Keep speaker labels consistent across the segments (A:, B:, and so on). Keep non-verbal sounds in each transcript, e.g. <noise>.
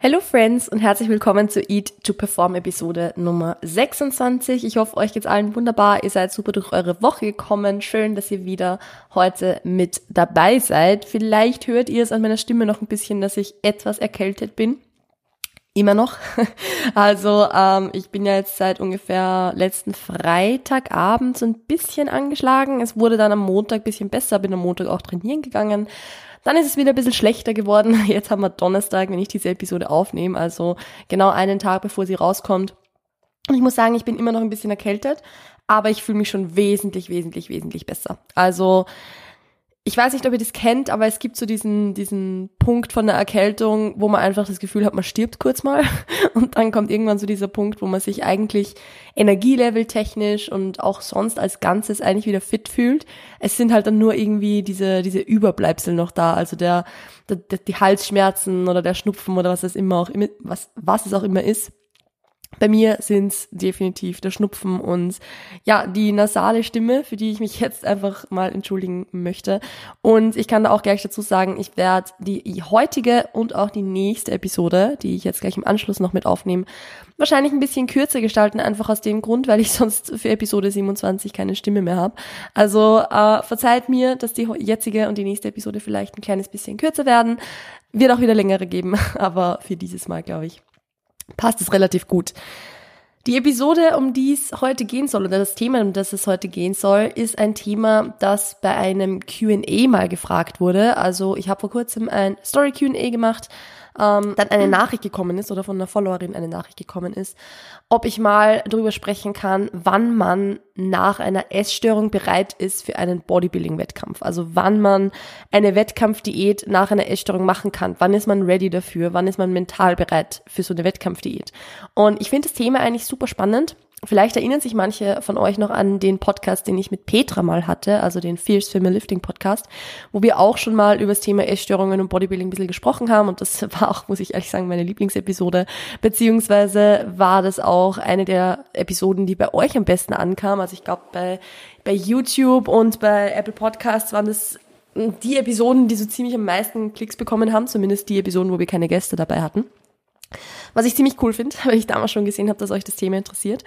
A: Hello Friends und herzlich willkommen zu Eat to Perform Episode Nummer 26. Ich hoffe, euch geht's allen wunderbar. Ihr seid super durch eure Woche gekommen. Schön, dass ihr wieder heute mit dabei seid. Vielleicht hört ihr es an meiner Stimme noch ein bisschen, dass ich etwas erkältet bin. Immer noch. <laughs> Also ähm, ich bin ja jetzt seit ungefähr letzten Freitagabend so ein bisschen angeschlagen. Es wurde dann am Montag bisschen besser, bin am Montag auch trainieren gegangen. Dann ist es wieder ein bisschen schlechter geworden. <laughs> Jetzt haben wir Donnerstag, wenn ich diese Episode aufnehme, also genau einen Tag bevor sie rauskommt. Und ich muss sagen, ich bin immer noch ein bisschen erkältet, aber ich fühle mich schon wesentlich, wesentlich, wesentlich besser. Also ich weiß nicht, ob ihr das kennt, aber es gibt so diesen, diesen Punkt von der Erkältung, wo man einfach das Gefühl hat, man stirbt kurz mal. <laughs> Und dann kommt irgendwann so dieser Punkt, wo man sich eigentlich Energielevel technisch und auch sonst als Ganzes eigentlich wieder fit fühlt. Es sind halt dann nur irgendwie diese, diese Überbleibsel noch da. Also der, der, die Halsschmerzen oder der Schnupfen oder was es immer auch, was, was es auch immer ist. Bei mir sind's definitiv der Schnupfen und ja, die nasale Stimme, für die ich mich jetzt einfach mal entschuldigen möchte. Und ich kann da auch gleich dazu sagen, ich werde die heutige und auch die nächste Episode, die ich jetzt gleich im Anschluss noch mit aufnehme, wahrscheinlich ein bisschen kürzer gestalten, einfach aus dem Grund, weil ich <laughs> sonst für Episode 27 keine Stimme mehr habe. Also äh, verzeiht mir, dass die jetzige und die nächste Episode vielleicht ein kleines bisschen kürzer werden. Wird auch wieder längere geben, <laughs> aber für dieses Mal, glaube ich, passt es relativ gut. Die Episode, um die es heute gehen soll, oder das Thema, um das es heute gehen soll, ist ein Thema, das bei einem QA mal gefragt wurde. Also ich habe vor kurzem ein Story QA gemacht ähm, dann eine Nachricht gekommen ist oder von einer Followerin eine Nachricht gekommen ist, ob ich mal darüber sprechen kann, wann man nach einer Essstörung bereit ist für einen Bodybuilding-Wettkampf. Also wann man eine Wettkampfdiät nach einer Essstörung machen kann. Wann ist man ready dafür? Wann ist man mental bereit für so eine Wettkampfdiät? Und ich finde das Thema eigentlich super spannend Vielleicht erinnern sich manche von euch noch an den Podcast, den ich mit Petra mal hatte, also den Fierce Female Lifting Podcast, wo wir auch schon mal über das Thema Essstörungen und Bodybuilding ein bisschen gesprochen haben. Und das <laughs> war auch, muss ich ehrlich sagen, meine Lieblingsepisode. Beziehungsweise war das auch eine der Episoden, die bei euch am besten ankam. Also ich glaube, bei, bei YouTube und bei Apple Podcasts waren das die Episoden, die so ziemlich am meisten Klicks bekommen haben, zumindest die Episoden, wo wir keine Gäste dabei hatten. Was ich ziemlich cool finde, <laughs> weil ich damals schon gesehen habe, dass euch das Thema interessiert.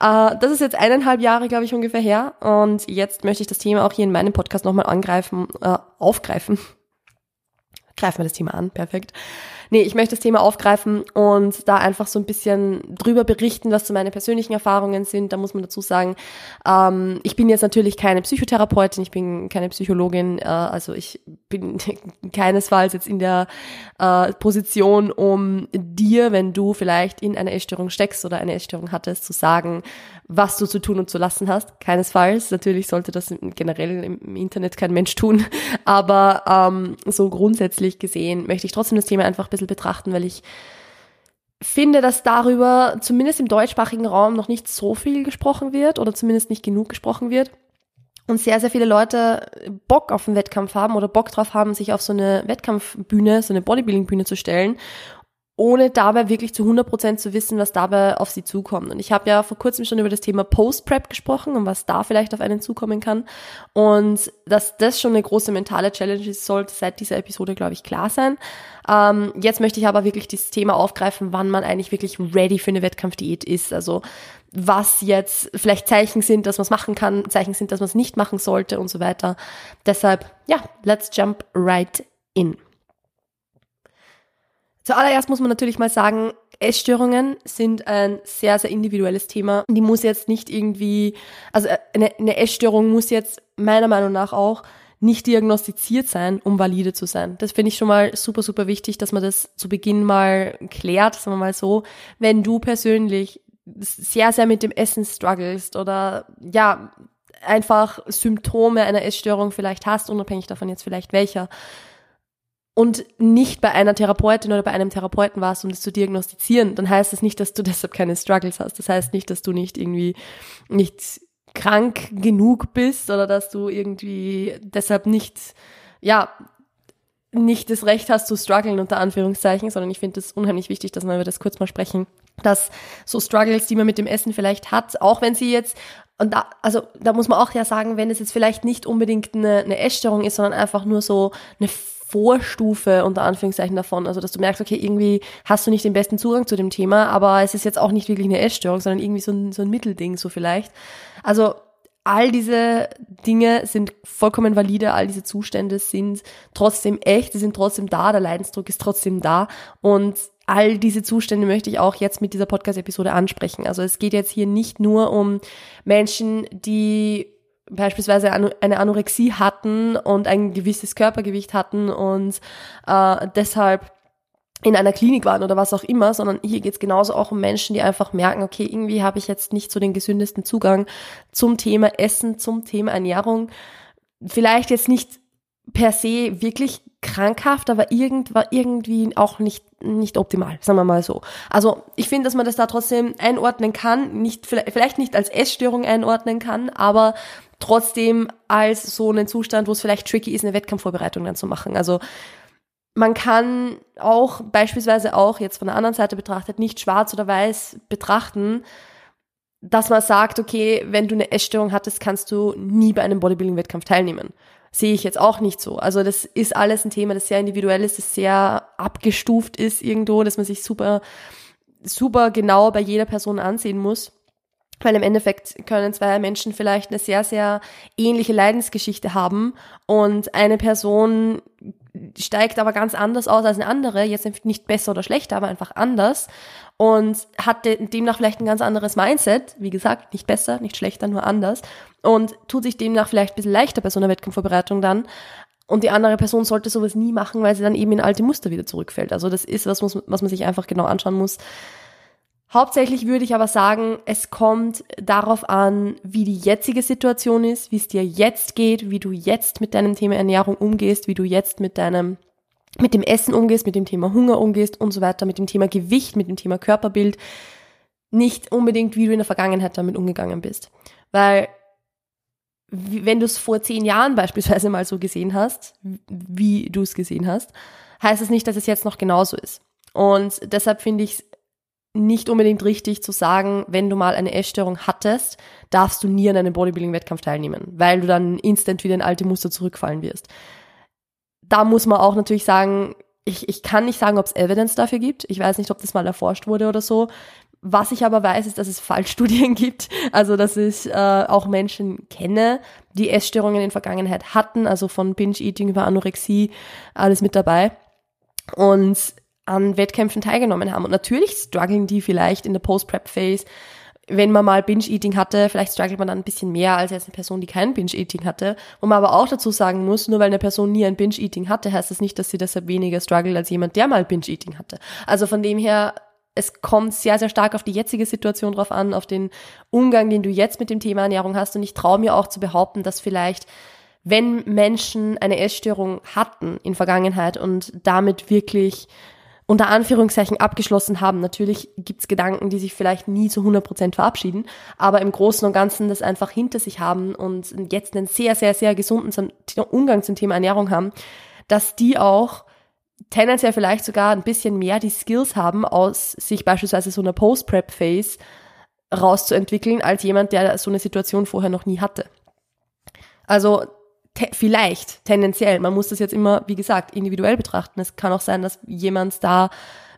A: Äh, das ist jetzt eineinhalb Jahre, glaube ich, ungefähr her. Und jetzt möchte ich das Thema auch hier in meinem Podcast nochmal angreifen, äh, aufgreifen. <laughs> Greifen wir das Thema an, perfekt. Nee, ich möchte das Thema aufgreifen und da einfach so ein bisschen drüber berichten, was so meine persönlichen Erfahrungen sind. Da muss man dazu sagen, ähm, ich bin jetzt natürlich keine Psychotherapeutin, ich bin keine Psychologin, äh, also ich bin <laughs> keinesfalls jetzt in der äh, Position, um dir, wenn du vielleicht in einer Essstörung steckst oder eine Essstörung hattest, zu sagen, was du zu tun und zu lassen hast. Keinesfalls. Natürlich sollte das generell im Internet kein Mensch tun. <laughs> Aber ähm, so grundsätzlich gesehen möchte ich trotzdem das Thema einfach ein bisschen betrachten, weil ich finde, dass darüber zumindest im deutschsprachigen Raum noch nicht so viel gesprochen wird oder zumindest nicht genug gesprochen wird. Und sehr, sehr viele Leute Bock auf einen Wettkampf haben oder Bock drauf haben, sich auf so eine Wettkampfbühne, so eine Bodybuilding-Bühne zu stellen ohne dabei wirklich zu 100% zu wissen, was dabei auf sie zukommt. Und ich habe ja vor kurzem schon über das Thema Post-Prep gesprochen und was da vielleicht auf einen zukommen kann. Und dass das schon eine große mentale Challenge ist, sollte seit dieser Episode, glaube ich, klar sein. Ähm, jetzt möchte ich aber wirklich dieses Thema aufgreifen, wann man eigentlich wirklich ready für eine Wettkampfdiät ist. Also was jetzt vielleicht Zeichen sind, dass man es machen kann, Zeichen sind, dass man es nicht machen sollte und so weiter. Deshalb, ja, let's jump right in. Zuallererst muss man natürlich mal sagen, Essstörungen sind ein sehr, sehr individuelles Thema. Die muss jetzt nicht irgendwie, also eine, eine Essstörung muss jetzt meiner Meinung nach auch nicht diagnostiziert sein, um valide zu sein. Das finde ich schon mal super, super wichtig, dass man das zu Beginn mal klärt, sagen wir mal so. Wenn du persönlich sehr, sehr mit dem Essen strugglest oder ja, einfach Symptome einer Essstörung vielleicht hast, unabhängig davon jetzt vielleicht welcher, und nicht bei einer Therapeutin oder bei einem Therapeuten warst, um das zu diagnostizieren, dann heißt das nicht, dass du <laughs> deshalb keine Struggles hast. Das heißt nicht, dass du nicht irgendwie nicht krank genug bist oder dass du irgendwie deshalb nicht, ja, nicht das Recht hast zu strugglen unter Anführungszeichen, sondern ich finde es unheimlich wichtig, dass wir über das kurz mal sprechen, dass so Struggles, die man mit dem Essen vielleicht hat, auch wenn sie jetzt und da, also da muss man auch ja sagen, wenn es jetzt vielleicht nicht unbedingt eine, eine Essstörung ist, sondern einfach nur so eine Vorstufe unter Anführungszeichen davon. Also dass du merkst, okay, irgendwie hast du nicht den besten Zugang zu dem Thema, aber es ist jetzt auch nicht wirklich eine Essstörung, sondern irgendwie so ein, so ein Mittelding so vielleicht. Also all diese Dinge sind vollkommen valide, all diese Zustände sind trotzdem echt, sie sind trotzdem da, der Leidensdruck ist trotzdem da und all diese Zustände möchte ich auch jetzt mit dieser Podcast-Episode ansprechen. Also es geht jetzt hier nicht nur um Menschen, die beispielsweise eine Anorexie hatten und ein gewisses Körpergewicht hatten und äh, deshalb in einer Klinik waren oder was auch immer, sondern hier geht's genauso auch um Menschen, die einfach merken, okay, irgendwie habe ich jetzt nicht so den gesündesten Zugang zum Thema Essen, zum Thema Ernährung. Vielleicht jetzt nicht per se wirklich krankhaft, aber irgendwie auch nicht, nicht optimal, sagen wir mal so. Also ich finde, dass man das da trotzdem einordnen kann, nicht, vielleicht nicht als Essstörung einordnen kann, aber trotzdem als so einen Zustand, wo es vielleicht tricky ist, eine Wettkampfvorbereitung dann zu machen. Also man kann auch beispielsweise auch jetzt von der anderen Seite betrachtet nicht schwarz oder weiß betrachten, dass man sagt, okay, wenn du eine Essstörung hattest, kannst du nie bei einem Bodybuilding-Wettkampf teilnehmen. Sehe ich jetzt auch nicht so. Also das ist alles ein Thema, das sehr individuell ist, das sehr abgestuft ist irgendwo, dass man sich super, super genau bei jeder Person ansehen muss. Weil im Endeffekt können zwei Menschen vielleicht eine sehr, sehr ähnliche Leidensgeschichte haben und eine Person steigt aber ganz anders aus als eine andere, jetzt nicht besser oder schlechter, aber einfach anders und hat demnach vielleicht ein ganz anderes Mindset, wie gesagt, nicht besser, nicht schlechter, nur anders und tut sich demnach vielleicht ein bisschen leichter bei so einer Wettkampfvorbereitung dann und die andere Person sollte sowas nie machen, weil sie dann eben in alte Muster wieder zurückfällt. Also das ist was, was man sich einfach genau anschauen muss. Hauptsächlich würde ich aber sagen, es kommt darauf an, wie die jetzige Situation ist, wie es dir jetzt geht, wie du jetzt mit deinem Thema Ernährung umgehst, wie du jetzt mit deinem mit dem Essen umgehst, mit dem Thema Hunger umgehst und so weiter, mit dem Thema Gewicht, mit dem Thema Körperbild, nicht unbedingt, wie du in der Vergangenheit damit umgegangen bist. Weil wenn du es vor zehn Jahren beispielsweise mal so gesehen hast, wie du es gesehen hast, heißt es das nicht, dass es jetzt noch genauso ist. Und deshalb finde ich es nicht unbedingt richtig zu sagen, wenn du mal eine Essstörung hattest, darfst du nie an einem Bodybuilding-Wettkampf teilnehmen, weil du dann instant wieder in alte Muster zurückfallen wirst. Da muss man auch natürlich sagen, ich, ich kann nicht sagen, ob es Evidence dafür gibt. Ich weiß nicht, ob das mal erforscht wurde oder so. Was ich aber weiß, ist, dass es Fallstudien <laughs> gibt. Also, dass ich äh, auch Menschen kenne, die Essstörungen in der Vergangenheit hatten, also von Binge-Eating über Anorexie, alles mit dabei. Und an Wettkämpfen teilgenommen haben. Und natürlich strugglen die vielleicht in der Post-Prep-Phase. Wenn man mal Binge-Eating hatte, vielleicht struggelt man dann ein bisschen mehr als jetzt eine Person, die kein Binge-Eating hatte. Wo man aber auch dazu sagen muss, nur weil eine Person nie ein Binge-Eating hatte, heißt das nicht, dass sie deshalb weniger struggelt als jemand, der mal Binge-Eating hatte. Also von dem her, es kommt sehr, sehr stark auf die jetzige Situation drauf an, auf den Umgang, den du jetzt mit dem Thema Ernährung hast. Und ich traue mir auch zu behaupten, dass vielleicht wenn Menschen eine Essstörung hatten in Vergangenheit und damit wirklich unter Anführungszeichen abgeschlossen haben. Natürlich gibt's Gedanken, die sich vielleicht nie zu 100 Prozent verabschieden, aber im Großen und Ganzen das einfach hinter sich haben und jetzt einen sehr, sehr, sehr gesunden Umgang zum Thema Ernährung haben, dass die auch tendenziell vielleicht sogar ein bisschen mehr die Skills haben, aus sich beispielsweise so einer Post-Prep-Phase rauszuentwickeln, als jemand, der so eine Situation vorher noch nie hatte. Also te vielleicht, tendenziell. Man muss das jetzt immer, wie gesagt, individuell betrachten. Es kann auch sein, dass jemand da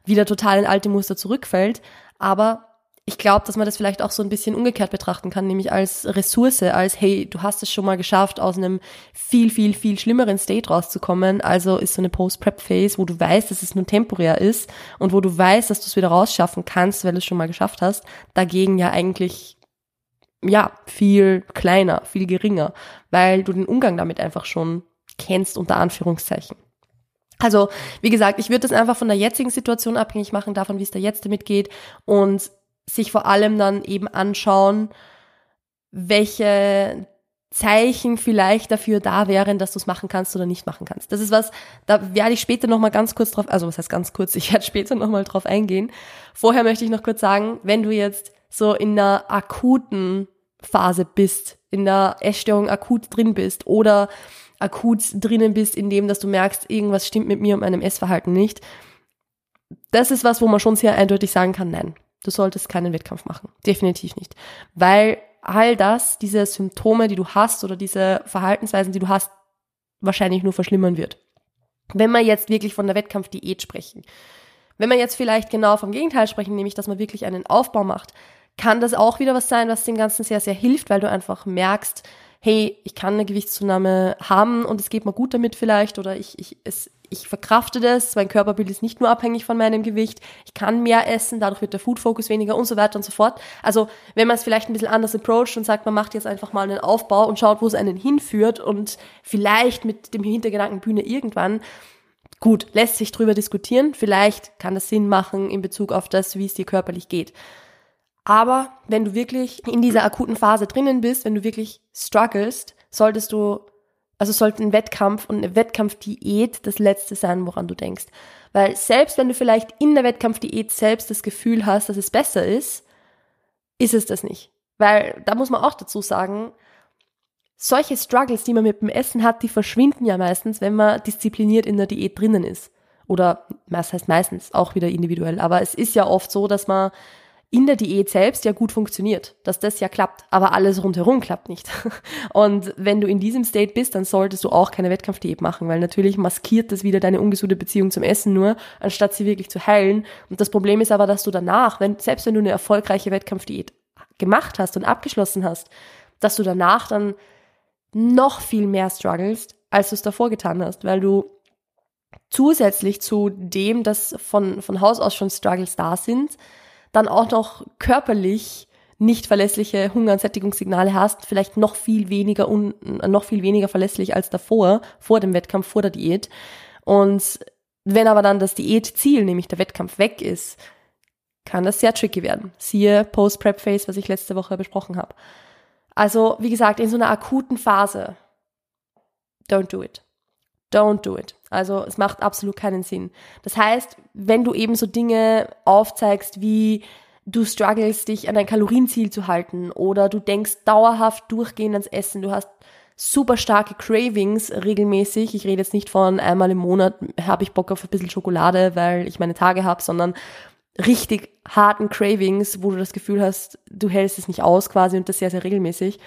A: wieder total in alte Muster zurückfällt. Aber ich glaube, dass man das vielleicht auch so ein bisschen umgekehrt betrachten kann, nämlich als Ressource, als hey, du hast es schon mal geschafft, aus einem viel, viel, viel schlimmeren State rauszukommen. Also ist so eine Post-Prep-Phase, wo du weißt, dass es nur temporär ist und wo du weißt, dass du es wieder rausschaffen kannst, weil du es schon mal geschafft hast. Dagegen ja eigentlich ja, viel kleiner, viel geringer, weil du den Umgang damit einfach schon kennst, unter Anführungszeichen. Also, wie gesagt, ich würde das einfach von der jetzigen Situation abhängig machen, davon, wie es da jetzt damit geht und sich vor allem dann eben anschauen, welche Zeichen vielleicht dafür da wären, dass du es machen kannst oder nicht machen kannst. Das ist was, da werde ich später nochmal ganz kurz drauf, also was heißt ganz kurz, ich werde später nochmal drauf eingehen. Vorher möchte ich noch kurz sagen, wenn du jetzt so in einer akuten Phase bist, in der Essstörung akut drin bist oder akut drinnen bist, in dem, dass du merkst, irgendwas stimmt mit mir und meinem Essverhalten nicht. Das ist was, wo man schon sehr eindeutig sagen kann, nein, du solltest keinen Wettkampf machen. Definitiv nicht. Weil all das, diese Symptome, die du hast oder diese Verhaltensweisen, die du hast, wahrscheinlich nur verschlimmern wird. Wenn wir jetzt wirklich von der Wettkampfdiät sprechen. Wenn wir jetzt vielleicht genau vom Gegenteil sprechen, nämlich dass man wirklich einen Aufbau macht, kann das auch wieder was sein, was dem Ganzen sehr, sehr hilft, weil du einfach merkst, hey, ich kann eine Gewichtszunahme haben und es geht mir gut damit vielleicht oder ich, ich, es, ich verkrafte das, mein Körperbild ist nicht nur abhängig von meinem Gewicht, ich kann mehr essen, dadurch wird der Food Focus weniger und so weiter und so fort. Also wenn man es vielleicht ein bisschen anders approacht und sagt, man macht jetzt einfach mal einen Aufbau und schaut, wo es einen hinführt und vielleicht mit dem Hintergedanken Bühne irgendwann, gut, lässt sich drüber diskutieren, vielleicht kann das Sinn machen in Bezug auf das, wie es dir körperlich geht. Aber wenn du wirklich in dieser akuten Phase drinnen bist, wenn du wirklich strugglest, solltest du, also sollte ein Wettkampf und eine Wettkampfdiät das Letzte sein, woran du denkst. Weil selbst wenn du vielleicht in der Wettkampfdiät selbst das Gefühl hast, dass es besser ist, ist es das nicht. Weil da muss man auch dazu sagen, solche Struggles, die man mit dem Essen hat, die verschwinden ja meistens, wenn man diszipliniert in der Diät drinnen ist. Oder was heißt meistens, auch wieder individuell. Aber es ist ja oft so, dass man in der Diät selbst ja gut funktioniert, dass das ja klappt, aber alles rundherum klappt nicht. <laughs> Und wenn du in diesem State bist, dann solltest du auch keine Wettkampfdiät machen, weil natürlich maskiert das wieder deine ungesunde Beziehung zum Essen nur, anstatt sie wirklich zu heilen. Und das Problem ist aber, dass du danach, wenn, selbst wenn du eine erfolgreiche Wettkampfdiät gemacht hast und abgeschlossen hast, dass du danach dann noch viel mehr strugglest, als du es davor getan hast, weil du zusätzlich zu dem, dass von, von Haus aus schon Struggles da sind, dann auch noch körperlich nicht verlässliche Hunger- und Sättigungssignale hast, vielleicht noch viel weniger un, noch viel weniger verlässlich als davor, vor dem Wettkampf, vor der Diät. Und wenn aber dann das Diätziel, nämlich der Wettkampf, weg ist, kann das sehr tricky werden. Siehe Post-Prep-Phase, was ich letzte Woche besprochen habe. Also, wie gesagt, in so einer akuten Phase, don't do it. Don't do it. Also es macht absolut keinen Sinn. Das heißt, wenn du eben so Dinge aufzeigst wie du struggles, dich an dein Kalorienziel zu halten oder du denkst dauerhaft durchgehend ans Essen, du hast super starke Cravings regelmäßig. Ich rede jetzt nicht von einmal im Monat habe ich Bock auf ein bisschen Schokolade, weil ich meine Tage habe, sondern richtig harten Cravings, wo du das Gefühl hast, du hältst es nicht aus quasi und das sehr, sehr regelmäßig.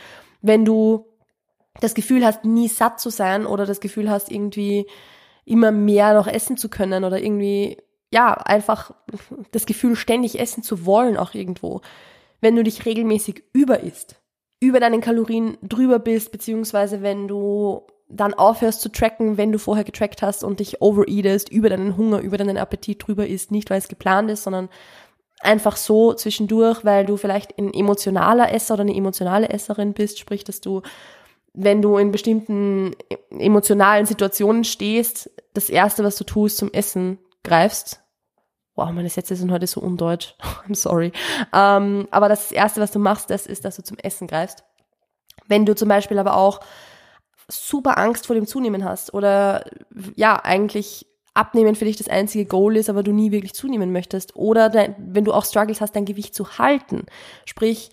A: Wenn du das Gefühl hast, nie satt zu sein oder das Gefühl hast, irgendwie immer mehr noch essen zu können oder irgendwie, ja, einfach das Gefühl, ständig essen zu wollen auch irgendwo. Wenn du dich regelmäßig über isst, über deinen Kalorien drüber bist, beziehungsweise wenn du dann aufhörst zu tracken, wenn du vorher getrackt hast und dich overeatest, über deinen Hunger, über deinen Appetit drüber isst, nicht weil es geplant ist, sondern einfach so zwischendurch, weil du vielleicht ein emotionaler Esser oder eine emotionale Esserin bist, sprich, dass du wenn du in bestimmten emotionalen Situationen stehst, das erste, was du tust, zum Essen greifst. Wow, meine Sätze sind heute so undeutsch. <laughs> I'm sorry. Ähm, aber das erste, was du machst, das ist, dass du zum Essen greifst. Wenn du zum Beispiel aber auch super Angst vor dem Zunehmen hast oder ja, eigentlich Abnehmen für dich das einzige Goal ist, aber du nie wirklich zunehmen möchtest oder dein, wenn du auch Struggles hast, dein Gewicht zu halten. Sprich,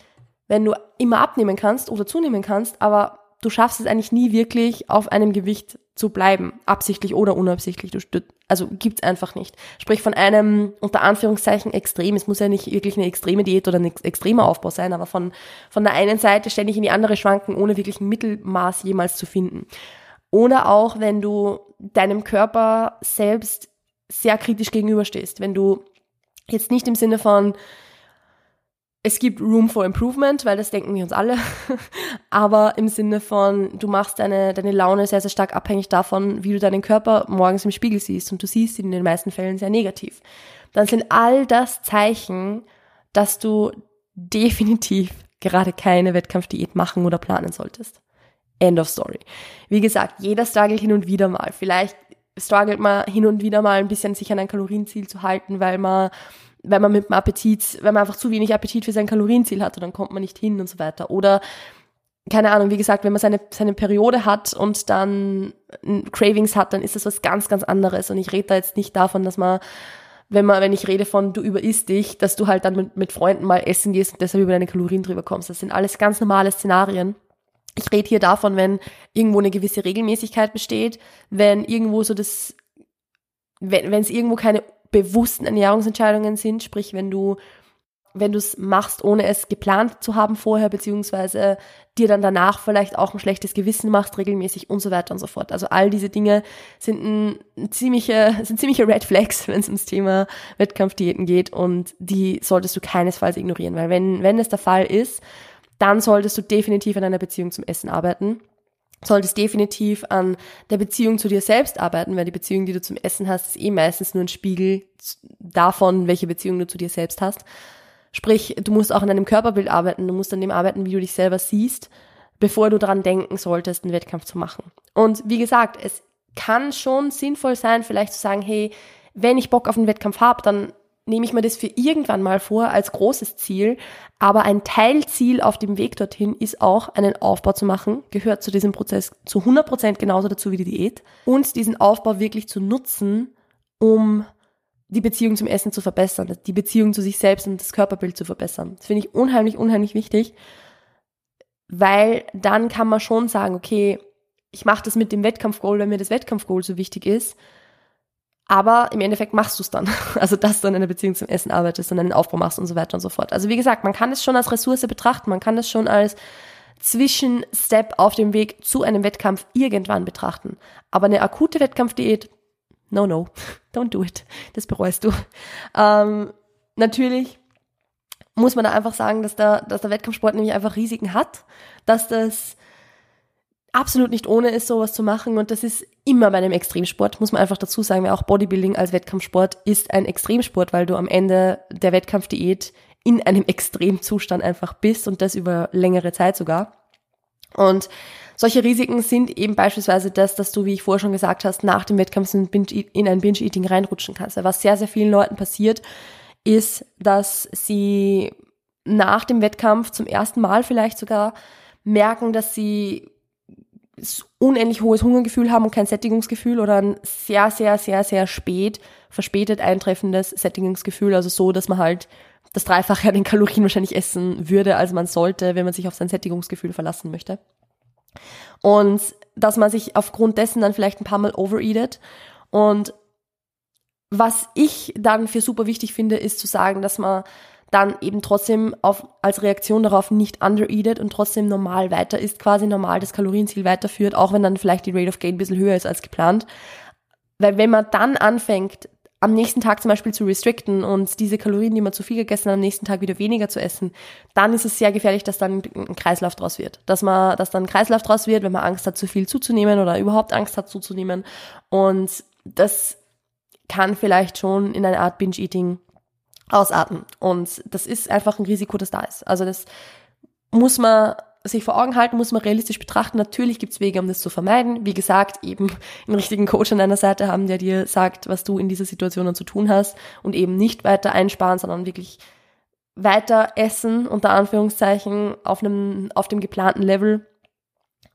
A: wenn du immer abnehmen kannst oder zunehmen kannst, aber du schaffst es eigentlich nie wirklich, auf einem Gewicht zu bleiben, absichtlich oder unabsichtlich. Du, also gibt's einfach nicht. Sprich von einem unter Anführungszeichen extrem. Es muss ja nicht wirklich eine extreme Diät oder ein extremer Aufbau sein, aber von von der einen Seite ständig in die andere schwanken, ohne wirklich ein Mittelmaß jemals zu finden. Oder auch, wenn du deinem Körper selbst sehr kritisch gegenüberstehst, wenn du jetzt nicht im Sinne von es gibt Room for Improvement, weil das denken wir uns alle. <laughs> Aber im Sinne von, du machst deine, deine Laune sehr, sehr stark abhängig davon, wie du deinen Körper morgens im Spiegel siehst. Und du siehst ihn in den meisten Fällen sehr negativ. Dann sind all das Zeichen, dass du definitiv gerade keine Wettkampfdiät machen oder planen solltest. End of story. Wie gesagt, jeder struggelt hin und wieder mal. Vielleicht struggelt man hin und wieder mal ein bisschen, sich an ein Kalorienziel zu halten, weil man wenn man mit dem Appetit, wenn man einfach zu wenig Appetit für sein Kalorienziel hat, dann kommt man nicht hin und so weiter. Oder keine Ahnung, wie gesagt, wenn man seine, seine Periode hat und dann Cravings hat, dann ist das was ganz, ganz anderes. Und ich rede da jetzt nicht davon, dass man, wenn man, wenn ich rede von du überisst dich, dass du halt dann mit, mit Freunden mal essen gehst und deshalb über deine Kalorien drüber kommst. Das sind alles ganz normale Szenarien. Ich rede hier davon, wenn irgendwo eine gewisse Regelmäßigkeit besteht, wenn irgendwo so das, wenn es irgendwo keine bewussten Ernährungsentscheidungen sind, sprich wenn du wenn du es machst, ohne es geplant zu haben vorher, beziehungsweise dir dann danach vielleicht auch ein schlechtes Gewissen machst, regelmäßig und so weiter und so fort. Also all diese Dinge sind ein, ziemliche, sind ziemliche Red Flags, <laughs> wenn es ums Thema Wettkampfdiäten geht und die solltest du keinesfalls ignorieren, weil wenn, wenn es der Fall ist, dann solltest du definitiv an einer Beziehung zum Essen arbeiten solltest definitiv an der Beziehung zu dir selbst arbeiten, weil die Beziehung, die du zum Essen hast, ist eh meistens nur ein Spiegel davon, welche Beziehung du zu dir selbst hast. Sprich, du musst auch an deinem Körperbild arbeiten, du musst an dem arbeiten, wie du dich selber siehst, bevor du daran denken solltest, einen Wettkampf zu machen. Und wie gesagt, es kann schon sinnvoll sein, vielleicht zu sagen, hey, wenn ich Bock auf einen Wettkampf habe, dann nehme ich mir das für irgendwann mal vor als großes Ziel. Aber ein Teilziel auf dem Weg dorthin ist auch, einen Aufbau zu machen, gehört zu diesem Prozess zu 100 Prozent genauso dazu wie die Diät. Und diesen Aufbau wirklich zu nutzen, um die Beziehung zum Essen zu verbessern, die Beziehung zu sich selbst und das Körperbild zu verbessern. Das finde ich unheimlich, unheimlich wichtig, weil dann kann man schon sagen, okay, ich mache das mit dem Wettkampfgoal, wenn mir das Wettkampfgoal so wichtig ist, aber im Endeffekt machst du es dann. <laughs> Also, dass du an einer Beziehung zum Essen arbeitest und einen Aufbau machst und so weiter und so fort. Also, wie gesagt, man kann es schon als Ressource betrachten, man kann es schon als Zwischenstep auf dem Weg zu einem Wettkampf irgendwann betrachten. Aber eine akute Wettkampfdiät, no, no, <laughs> don't do it. Das bereust du. Ähm, natürlich muss man da einfach sagen, dass der, dass der Wettkampfsport nämlich einfach Risiken hat, dass das absolut nicht ohne ist, sowas zu machen. Und das ist immer bei einem Extremsport, muss man einfach dazu sagen, weil auch Bodybuilding als Wettkampfsport ist ein Extremsport, weil du am Ende der Wettkampfdiät in einem <laughs> Extremzustand einfach bist und das über längere Zeit sogar. Und solche Risiken sind eben beispielsweise das, dass du, wie ich vorher schon gesagt hast, nach dem Wettkampf in ein Binge-Eating reinrutschen kannst. Was sehr, sehr vielen Leuten passiert, ist, dass sie nach dem Wettkampf zum ersten Mal vielleicht sogar merken, dass sie unendlich hohes Hungergefühl haben und kein Sättigungsgefühl oder ein sehr, sehr, sehr, sehr spät, verspätet eintreffendes Sättigungsgefühl. Also so, dass man halt das Dreifache an den Kalorien wahrscheinlich essen würde, als man sollte, wenn man sich auf sein Sättigungsgefühl verlassen möchte. Und dass man sich aufgrund dessen dann vielleicht ein paar Mal overeatet. Und was ich dann für super wichtig finde, ist zu sagen, dass man dann eben trotzdem auf, als Reaktion darauf nicht undereatet und trotzdem normal weiter ist, quasi normal das Kalorienziel weiterführt, auch wenn dann vielleicht die Rate of Gain ein bisschen höher ist als geplant. Weil wenn man dann anfängt, am nächsten Tag zum Beispiel zu restricten und diese Kalorien, die man zu viel gegessen hat, am nächsten Tag wieder weniger zu essen, dann ist es sehr gefährlich, dass dann ein Kreislauf draus wird. Dass man, dass dann ein Kreislauf draus wird, wenn man Angst hat, zu viel zuzunehmen oder überhaupt Angst hat zuzunehmen. Und das kann vielleicht schon in eine Art Binge-Eating ausatmen. Und das ist einfach ein Risiko, das da ist. Also das muss man sich vor Augen halten, muss man realistisch betrachten. Natürlich gibt's Wege, um das zu vermeiden. Wie gesagt, eben <laughs> einen richtigen Coach an deiner Seite haben, der dir sagt, was du in dieser Situation dann zu tun hast und eben nicht weiter einsparen, sondern wirklich weiter essen, unter Anführungszeichen, auf einem, auf dem geplanten Level,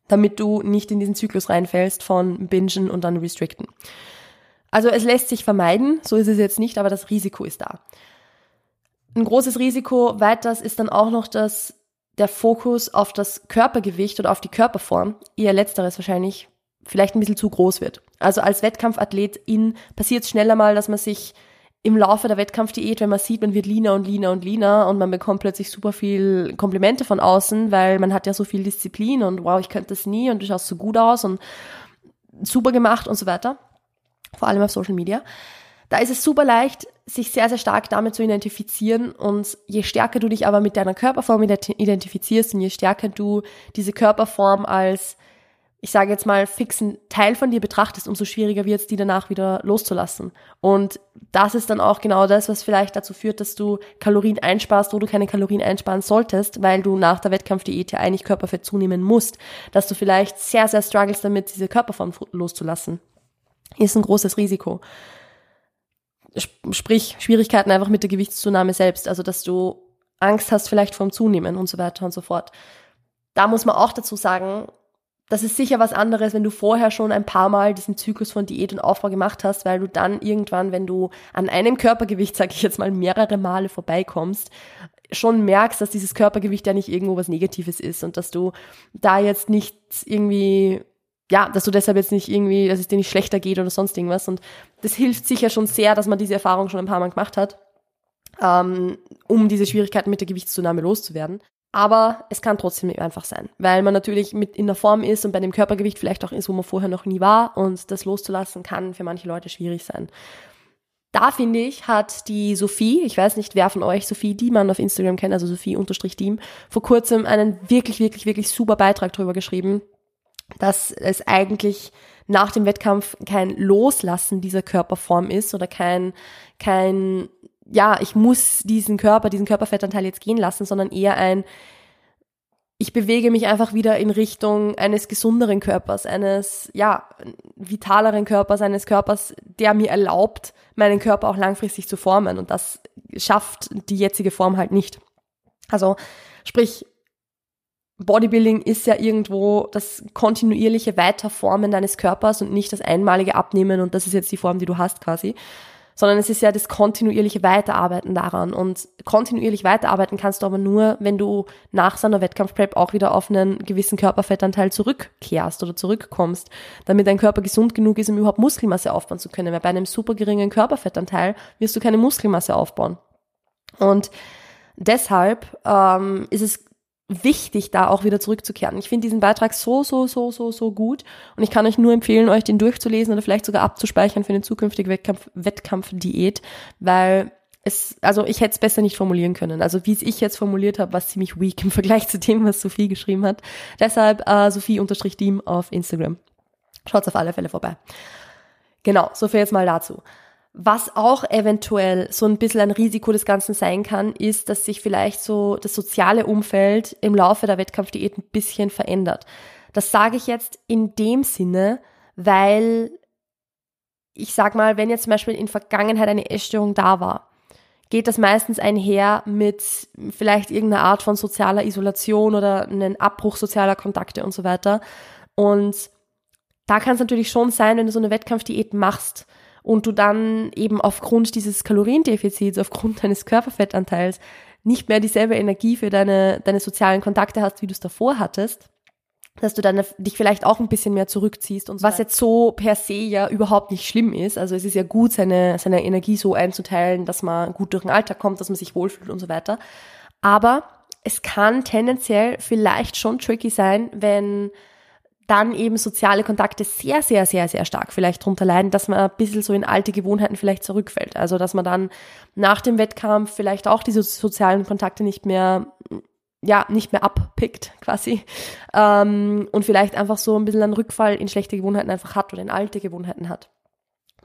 A: damit du nicht in diesen Zyklus reinfällst von Bingen und dann Restricten. Also es lässt sich vermeiden, so ist es jetzt nicht, aber das Risiko ist da. Ein großes Risiko weiters ist dann auch noch, dass der Fokus auf das Körpergewicht oder auf die Körperform, eher letzteres wahrscheinlich, vielleicht ein bisschen zu groß wird. Also als Wettkampfathletin passiert es schneller mal, dass man sich im Laufe der Wettkampfdiät, wenn man sieht, man wird leaner und leaner und leaner und man bekommt plötzlich super viel Komplimente von außen, weil man hat ja so viel Disziplin und wow, ich könnte das nie und du schaust so gut aus und super gemacht und so weiter. Vor allem auf Social Media. Da ist es super leicht, sich sehr, sehr stark damit zu identifizieren. Und je stärker du dich aber mit deiner Körperform identifizierst und je stärker du diese Körperform als, ich sage jetzt mal, fixen Teil von dir betrachtest, umso schwieriger wird es, die danach wieder loszulassen. Und das ist dann auch genau das, was vielleicht dazu führt, dass du Kalorien einsparst, wo du keine Kalorien einsparen solltest, weil du nach der Wettkampfdiät ja eigentlich Körperfett zunehmen musst, dass du vielleicht sehr, sehr struggles damit, diese Körperform loszulassen. Ist ein großes Risiko sprich Schwierigkeiten einfach mit der Gewichtszunahme selbst, also dass du Angst hast vielleicht vorm Zunehmen und so weiter und so fort. Da muss man auch dazu sagen, das ist sicher was anderes, wenn du vorher schon ein paar Mal diesen Zyklus von Diät und Aufbau gemacht hast, weil du dann irgendwann, wenn du an einem Körpergewicht, <laughs> sag ich jetzt mal, mehrere Male vorbeikommst, schon merkst, dass dieses Körpergewicht ja nicht irgendwo was Negatives ist und dass du da jetzt nicht irgendwie ja, dass du deshalb jetzt nicht irgendwie, dass es dir nicht schlechter geht oder sonst irgendwas. Und das hilft sicher schon sehr, dass man diese Erfahrung schon ein paar Mal gemacht hat. ähm, um diese Schwierigkeiten mit der Gewichtszunahme loszuwerden. Aber es kann trotzdem einfach sein, weil man natürlich mit in der Form ist und bei dem Körpergewicht vielleicht auch ist, wo man vorher noch nie war und das loszulassen kann für manche Leute schwierig sein. Da finde ich, hat die Sophie, ich weiß nicht, wer von euch Sophie Diemann auf Instagram kennt, also Sophie unterstrich Diem, vor kurzem einen wirklich, wirklich, wirklich super Beitrag darüber geschrieben, dass es eigentlich nach dem Wettkampf kein Loslassen dieser Körperform ist oder kein, kein ja, ich muss diesen Körper, diesen Körperfettanteil jetzt gehen lassen, sondern eher ein, ich bewege mich einfach wieder in Richtung eines gesunderen Körpers, eines, ja, vitaleren Körpers, eines Körpers, der mir erlaubt, meinen Körper auch langfristig zu formen. Und das schafft die jetzige Form halt nicht. Also, sprich, Bodybuilding ist ja irgendwo das kontinuierliche Weiterformen deines Körpers und nicht das einmalige Abnehmen und das ist jetzt die Form, die du hast quasi sondern es ist ja das kontinuierliche Weiterarbeiten daran. Und kontinuierlich weiterarbeiten kannst du aber nur, wenn du nach so einer Wettkampfprep auch wieder auf einen gewissen Körperfettanteil zurückkehrst oder zurückkommst, damit dein Körper gesund genug ist, um überhaupt Muskelmasse aufbauen zu können. Weil bei einem super geringen Körperfettanteil wirst du keine Muskelmasse aufbauen. Und deshalb ähm, ist es wichtig, da auch wieder zurückzukehren. Ich finde diesen Beitrag so, so, so, so, so gut und ich kann euch nur empfehlen, euch den durchzulesen oder vielleicht sogar abzuspeichern für eine zukünftige Wettkampf Wettkampfdiät, weil es, also ich hätte es besser nicht formulieren können. Also wie es ich jetzt formuliert habe, war ziemlich weak im Vergleich zu dem, was Sophie geschrieben hat. Deshalb äh, Sophie-Diem auf Instagram. Schaut's auf alle Fälle vorbei. Genau, so viel jetzt mal dazu. Was auch eventuell so ein bisschen ein Risiko des Ganzen sein kann, ist, dass sich vielleicht so das soziale Umfeld im Laufe der Wettkampfdiät ein bisschen verändert. Das sage ich jetzt in dem Sinne, weil ich sag mal, wenn jetzt zum Beispiel in Vergangenheit eine Essstörung da war, geht das meistens einher mit vielleicht irgendeiner Art von sozialer Isolation oder einem Abbruch sozialer Kontakte und so weiter. Und da kann es natürlich schon sein, wenn du so eine Wettkampfdiät machst, und du dann eben aufgrund dieses Kaloriendefizits, aufgrund <laughs> deines Körperfettanteils nicht mehr dieselbe Energie für deine, deine sozialen Kontakte hast, wie du es davor hattest, dass du dann dich vielleicht auch ein bisschen mehr zurückziehst und so was jetzt so per se ja überhaupt nicht schlimm ist. Also es ist ja gut, seine, seine Energie so einzuteilen, dass man gut durch den Alltag kommt, dass man sich wohlfühlt und so weiter. Aber es kann tendenziell vielleicht schon tricky sein, wenn dann eben soziale Kontakte sehr, sehr, sehr, sehr stark vielleicht drunter leiden, dass man ein bisschen so in alte Gewohnheiten vielleicht zurückfällt. Also dass man dann nach dem Wettkampf vielleicht auch diese sozialen Kontakte nicht mehr, ja, nicht mehr abpickt quasi. Ähm, und vielleicht einfach so ein bisschen einen Rückfall in schlechte Gewohnheiten einfach hat oder in alte Gewohnheiten hat.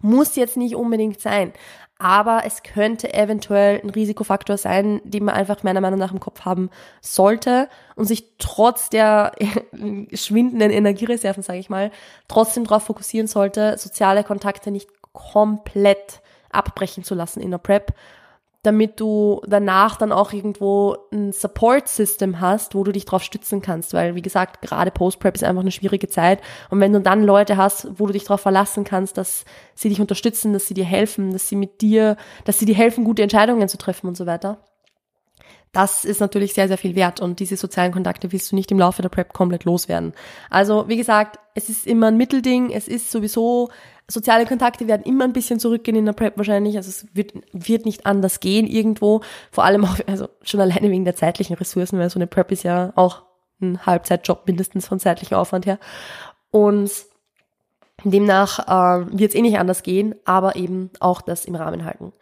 A: Muss jetzt nicht unbedingt sein. Aber es könnte eventuell ein Risikofaktor sein, den man einfach meiner Meinung nach im Kopf haben sollte und sich trotz der <laughs> schwindenden Energiereserven, sage ich mal, trotzdem darauf fokussieren sollte, soziale Kontakte nicht komplett abbrechen zu lassen in der Prep damit du danach dann auch irgendwo ein Support-System hast, wo du dich drauf stützen kannst, weil wie gesagt, gerade Post-Prep ist einfach eine schwierige Zeit und wenn du dann Leute hast, wo du dich darauf verlassen kannst, dass sie dich unterstützen, dass sie dir helfen, dass sie mit dir, dass sie dir helfen, gute Entscheidungen zu treffen und so weiter. Das ist natürlich sehr, sehr viel wert und diese sozialen Kontakte willst du nicht im Laufe der Prep komplett loswerden. Also, wie gesagt, es ist immer ein Mittelding, es ist sowieso Soziale Kontakte werden immer ein bisschen zurückgehen in der Prep wahrscheinlich. Also es wird, wird nicht anders gehen irgendwo. Vor allem auch, also schon alleine wegen der zeitlichen Ressourcen, weil so eine Prep ist ja auch ein Halbzeitjob mindestens von zeitlichem Aufwand her. Und demnach äh, wird es eh nicht anders gehen, aber eben auch das im Rahmen halten.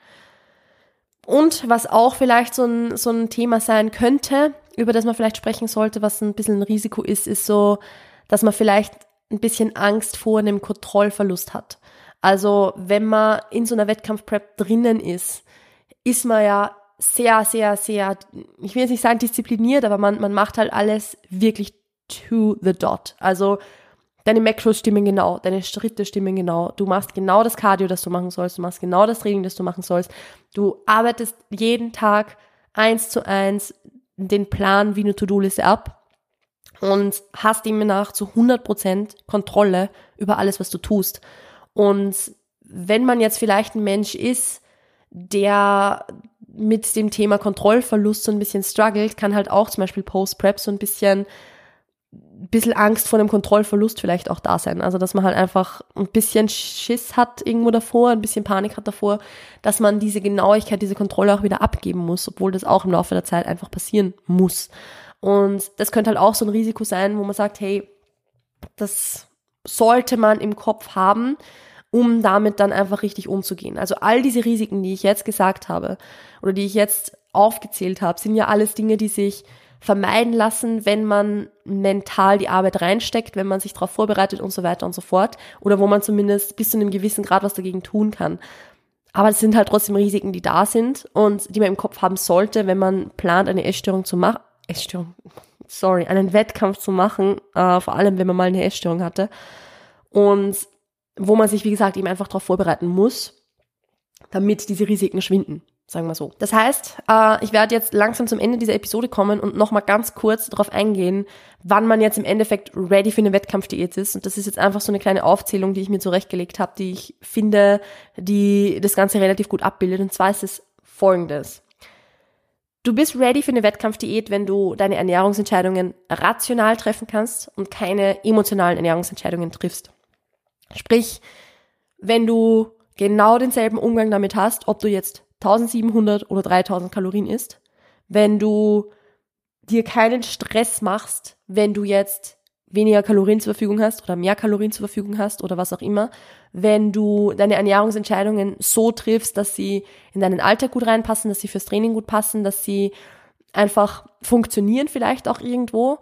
A: Und was auch vielleicht so ein, so ein Thema sein könnte, über das man vielleicht sprechen sollte, was ein bisschen ein Risiko ist, ist so, dass man vielleicht ein bisschen Angst vor einem Kontrollverlust hat. Also wenn man in so einer Wettkampfprep drinnen ist, ist man ja sehr, sehr, sehr, ich will jetzt nicht sagen diszipliniert, aber man, man macht halt alles wirklich to the dot. Also deine Macros stimmen genau, deine Schritte stimmen genau. Du machst genau das Cardio, das du machen sollst. Du machst genau das Training, das du machen sollst. Du arbeitest jeden Tag eins zu eins den Plan wie eine To-Do-Liste ab und hast demnach zu 100% Kontrolle über alles, was du tust. Und wenn man jetzt vielleicht ein Mensch ist, der mit dem Thema Kontrollverlust so ein bisschen struggelt, kann halt auch zum Beispiel Post-Prep so ein bisschen ein bisschen Angst vor einem Kontrollverlust vielleicht auch da sein. Also dass man halt einfach ein bisschen Schiss hat irgendwo davor, ein bisschen Panik hat davor, dass man diese Genauigkeit, diese Kontrolle auch wieder abgeben muss, obwohl das auch im Laufe der Zeit einfach passieren muss. Und das könnte halt auch so ein Risiko sein, wo man sagt, hey, das sollte man im Kopf haben, um damit dann einfach richtig umzugehen. Also all diese Risiken, die ich jetzt gesagt habe oder die ich jetzt aufgezählt habe, sind ja alles Dinge, die sich vermeiden lassen, wenn man mental die Arbeit reinsteckt, wenn man sich darauf vorbereitet und so weiter und so fort. Oder wo man zumindest bis zu einem gewissen Grad was dagegen tun kann. Aber es sind halt trotzdem Risiken, die da sind und die man im Kopf haben sollte, wenn man plant, eine Essstörung zu machen. Essstörung, sorry, einen Wettkampf zu machen, äh, vor allem wenn man mal eine Essstörung hatte. Und wo man sich, wie gesagt, eben einfach darauf vorbereiten muss, damit diese Risiken schwinden sagen wir so. Das heißt, äh, ich werde jetzt langsam zum Ende dieser Episode kommen und nochmal ganz kurz darauf eingehen, wann man jetzt im Endeffekt ready für eine Wettkampfdiät ist. Und das ist jetzt einfach so eine kleine Aufzählung, die ich mir zurechtgelegt habe, die ich finde, die das Ganze relativ gut abbildet. Und zwar ist es folgendes. Du bist ready für eine Wettkampfdiät, wenn du deine Ernährungsentscheidungen rational treffen kannst und keine emotionalen Ernährungsentscheidungen triffst. Sprich, wenn du genau denselben Umgang damit hast, ob du jetzt 1700 oder 3000 Kalorien isst, wenn du dir keinen Stress machst, wenn du jetzt weniger Kalorien zur Verfügung hast oder mehr Kalorien zur Verfügung hast oder was auch immer, wenn du deine Ernährungsentscheidungen so triffst, dass sie in deinen Alltag gut reinpassen, dass sie fürs Training gut passen, dass sie einfach funktionieren vielleicht auch irgendwo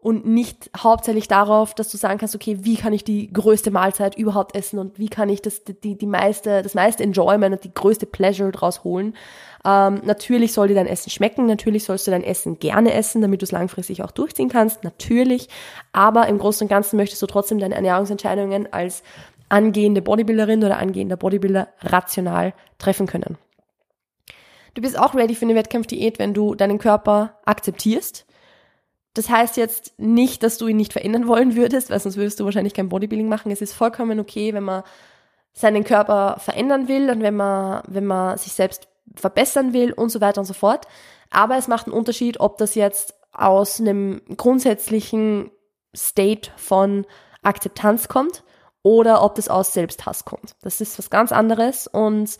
A: und nicht hauptsächlich darauf, dass du sagen kannst, okay, wie kann ich die größte Mahlzeit überhaupt essen und wie kann ich das, die, die meiste, das meiste Enjoyment und die größte Pleasure draus holen. Ähm, natürlich soll dir dein Essen schmecken, natürlich sollst du dein Essen gerne essen, damit du es langfristig auch durchziehen kannst, natürlich. Aber im Großen und Ganzen möchtest du trotzdem deine Ernährungsentscheidungen als angehende Bodybuilderin oder angehender Bodybuilder rational treffen können. Du bist auch ready für eine Wettkampfdiät, wenn du deinen Körper akzeptierst, das heißt jetzt nicht, dass du ihn nicht verändern wollen würdest, weil sonst würdest du wahrscheinlich kein Bodybuilding machen. Es ist vollkommen okay, wenn man seinen Körper verändern will und wenn man, wenn man sich selbst verbessern will und so weiter und so fort. Aber es macht einen Unterschied, ob das jetzt aus einem grundsätzlichen State von Akzeptanz kommt oder ob das aus Selbsthass kommt. Das ist was ganz anderes und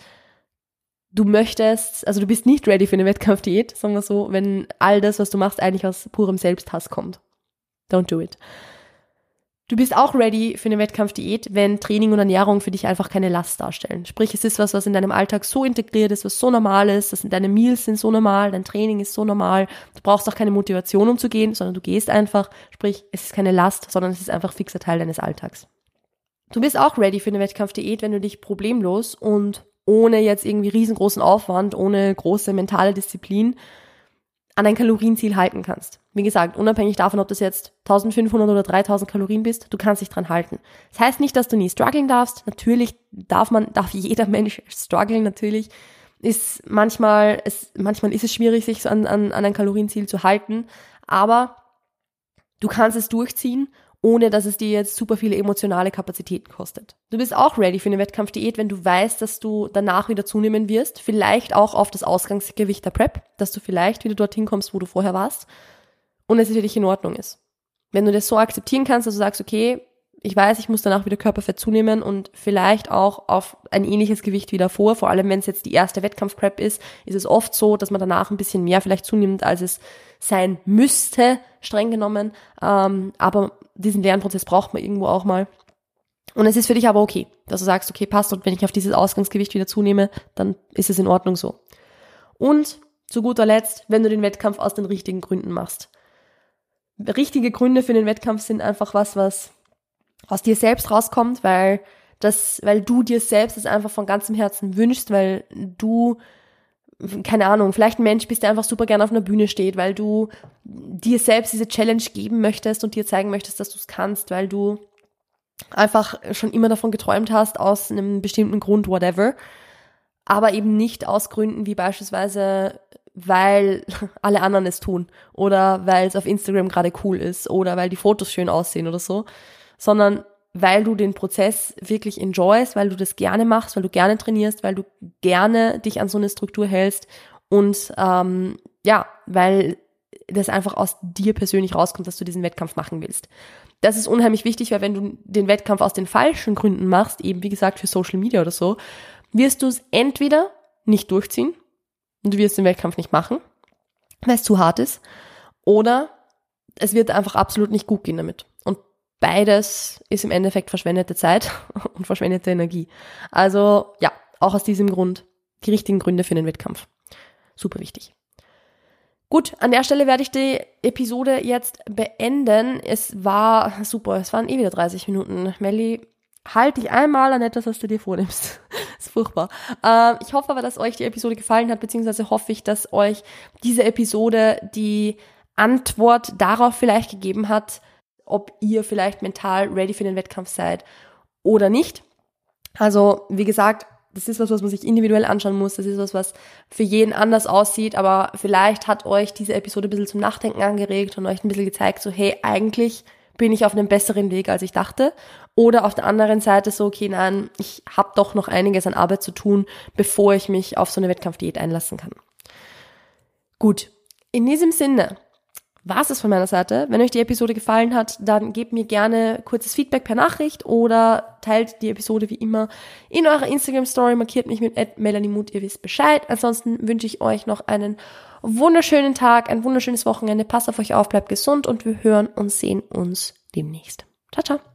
A: du möchtest, also du bist nicht ready für eine Wettkampfdiät, sagen wir so, wenn all das, was du machst, eigentlich aus purem Selbsthass kommt. Don't do it. Du bist auch ready für eine Wettkampfdiät, wenn Training und Ernährung für dich einfach keine Last darstellen. Sprich, es ist was, was in deinem Alltag so integriert ist, was so normal ist, dass deine Meals sind so normal, dein Training ist so normal. Du brauchst auch keine Motivation, um zu gehen, sondern du gehst einfach. Sprich, es ist keine Last, sondern es ist einfach fixer Teil deines Alltags. Du bist auch ready für eine Wettkampfdiät, wenn du dich problemlos und ohne jetzt irgendwie riesengroßen Aufwand, ohne große mentale Disziplin an dein Kalorienziel halten kannst. Wie gesagt, unabhängig davon, ob das jetzt 1500 oder 3000 Kalorien bist, du kannst dich dran halten. Das heißt nicht, dass du nie strugglen darfst. Natürlich darf man, <laughs> darf jeder Mensch strugglen, natürlich. Ist manchmal, es, manchmal ist es schwierig, sich an, an, an ein Kalorienziel zu halten, aber du kannst es durchziehen ohne dass es dir jetzt super viele emotionale Kapazitäten kostet. Du bist auch ready für eine Wettkampfdiät, wenn du weißt, dass du danach wieder zunehmen wirst, vielleicht auch auf das Ausgangsgewicht der Prep, dass du vielleicht wieder dorthin kommst, wo du vorher warst und es für dich in Ordnung ist. Wenn du das so akzeptieren kannst, dass du sagst, okay, ich weiß, ich muss danach wieder Körperfett zunehmen und vielleicht auch auf ein ähnliches Gewicht wie davor. Vor allem, wenn es jetzt die erste Wettkampfprep ist, ist es oft so, dass man danach ein bisschen mehr vielleicht zunimmt, als es sein müsste, streng genommen. Ähm, aber diesen Lernprozess braucht man irgendwo auch mal. Und es ist für dich aber okay, dass du sagst, okay, passt und wenn ich auf dieses Ausgangsgewicht wieder zunehme, dann ist es in Ordnung so. Und zu guter Letzt, wenn du den Wettkampf aus den richtigen Gründen machst. Richtige Gründe für den Wettkampf sind einfach was, was aus dir selbst rauskommt, weil das, weil du dir selbst es einfach von ganzem Herzen wünschst, weil du keine Ahnung, vielleicht ein Mensch bist, der einfach super gerne auf einer Bühne steht, weil du dir selbst diese Challenge geben möchtest und dir zeigen möchtest, dass du es kannst, weil du einfach schon immer davon geträumt hast, aus einem bestimmten Grund, whatever. Aber eben nicht aus Gründen wie beispielsweise, weil <laughs> alle anderen es tun oder weil es auf Instagram gerade cool ist oder weil die Fotos schön aussehen oder so, sondern weil du den Prozess wirklich enjoyst, weil du das gerne machst, weil du gerne trainierst, weil du gerne dich an so eine Struktur hältst und ähm, ja, weil das einfach aus dir persönlich rauskommt, dass du diesen Wettkampf machen willst. Das ist unheimlich wichtig, weil wenn du den Wettkampf aus den falschen Gründen machst, eben wie gesagt für Social Media oder so, wirst du es entweder nicht durchziehen und du wirst den Wettkampf nicht machen, weil es zu hart ist, oder es wird einfach absolut nicht gut gehen damit. Und beides ist im Endeffekt verschwendete Zeit <laughs> und verschwendete Energie. Also ja, auch aus diesem Grund die richtigen Gründe für den Wettkampf. Super wichtig. Gut, an der Stelle werde ich die Episode jetzt beenden. Es war super, es waren eh wieder 30 Minuten. Melli, halt dich einmal an etwas, was du dir vornimmst. <laughs> ist furchtbar. Äh, ich hoffe aber, dass euch die Episode gefallen hat, beziehungsweise hoffe ich, dass euch diese Episode die Antwort darauf vielleicht gegeben hat, ob ihr vielleicht mental ready für den Wettkampf seid oder nicht. Also, wie gesagt, das ist was, was man sich individuell anschauen muss. Das ist was, was für jeden anders aussieht. Aber vielleicht hat euch diese Episode ein bisschen zum Nachdenken angeregt und euch ein bisschen gezeigt, so, hey, eigentlich bin ich auf einem besseren Weg, als ich dachte. Oder auf der anderen Seite so, okay, nein, ich habe doch noch einiges an Arbeit zu tun, bevor ich mich auf so eine Wettkampfdiät einlassen kann. Gut, in diesem Sinne war es von meiner Seite. Wenn euch die Episode gefallen hat, dann gebt mir gerne kurzes Feedback per Nachricht oder teilt die Episode wie immer in eurer Instagram-Story, markiert mich mit Melanie ihr wisst Bescheid. Ansonsten wünsche ich euch noch einen wunderschönen Tag, ein wunderschönes Wochenende. Passt auf euch auf, bleibt gesund und wir hören und sehen uns demnächst. Ciao, ciao.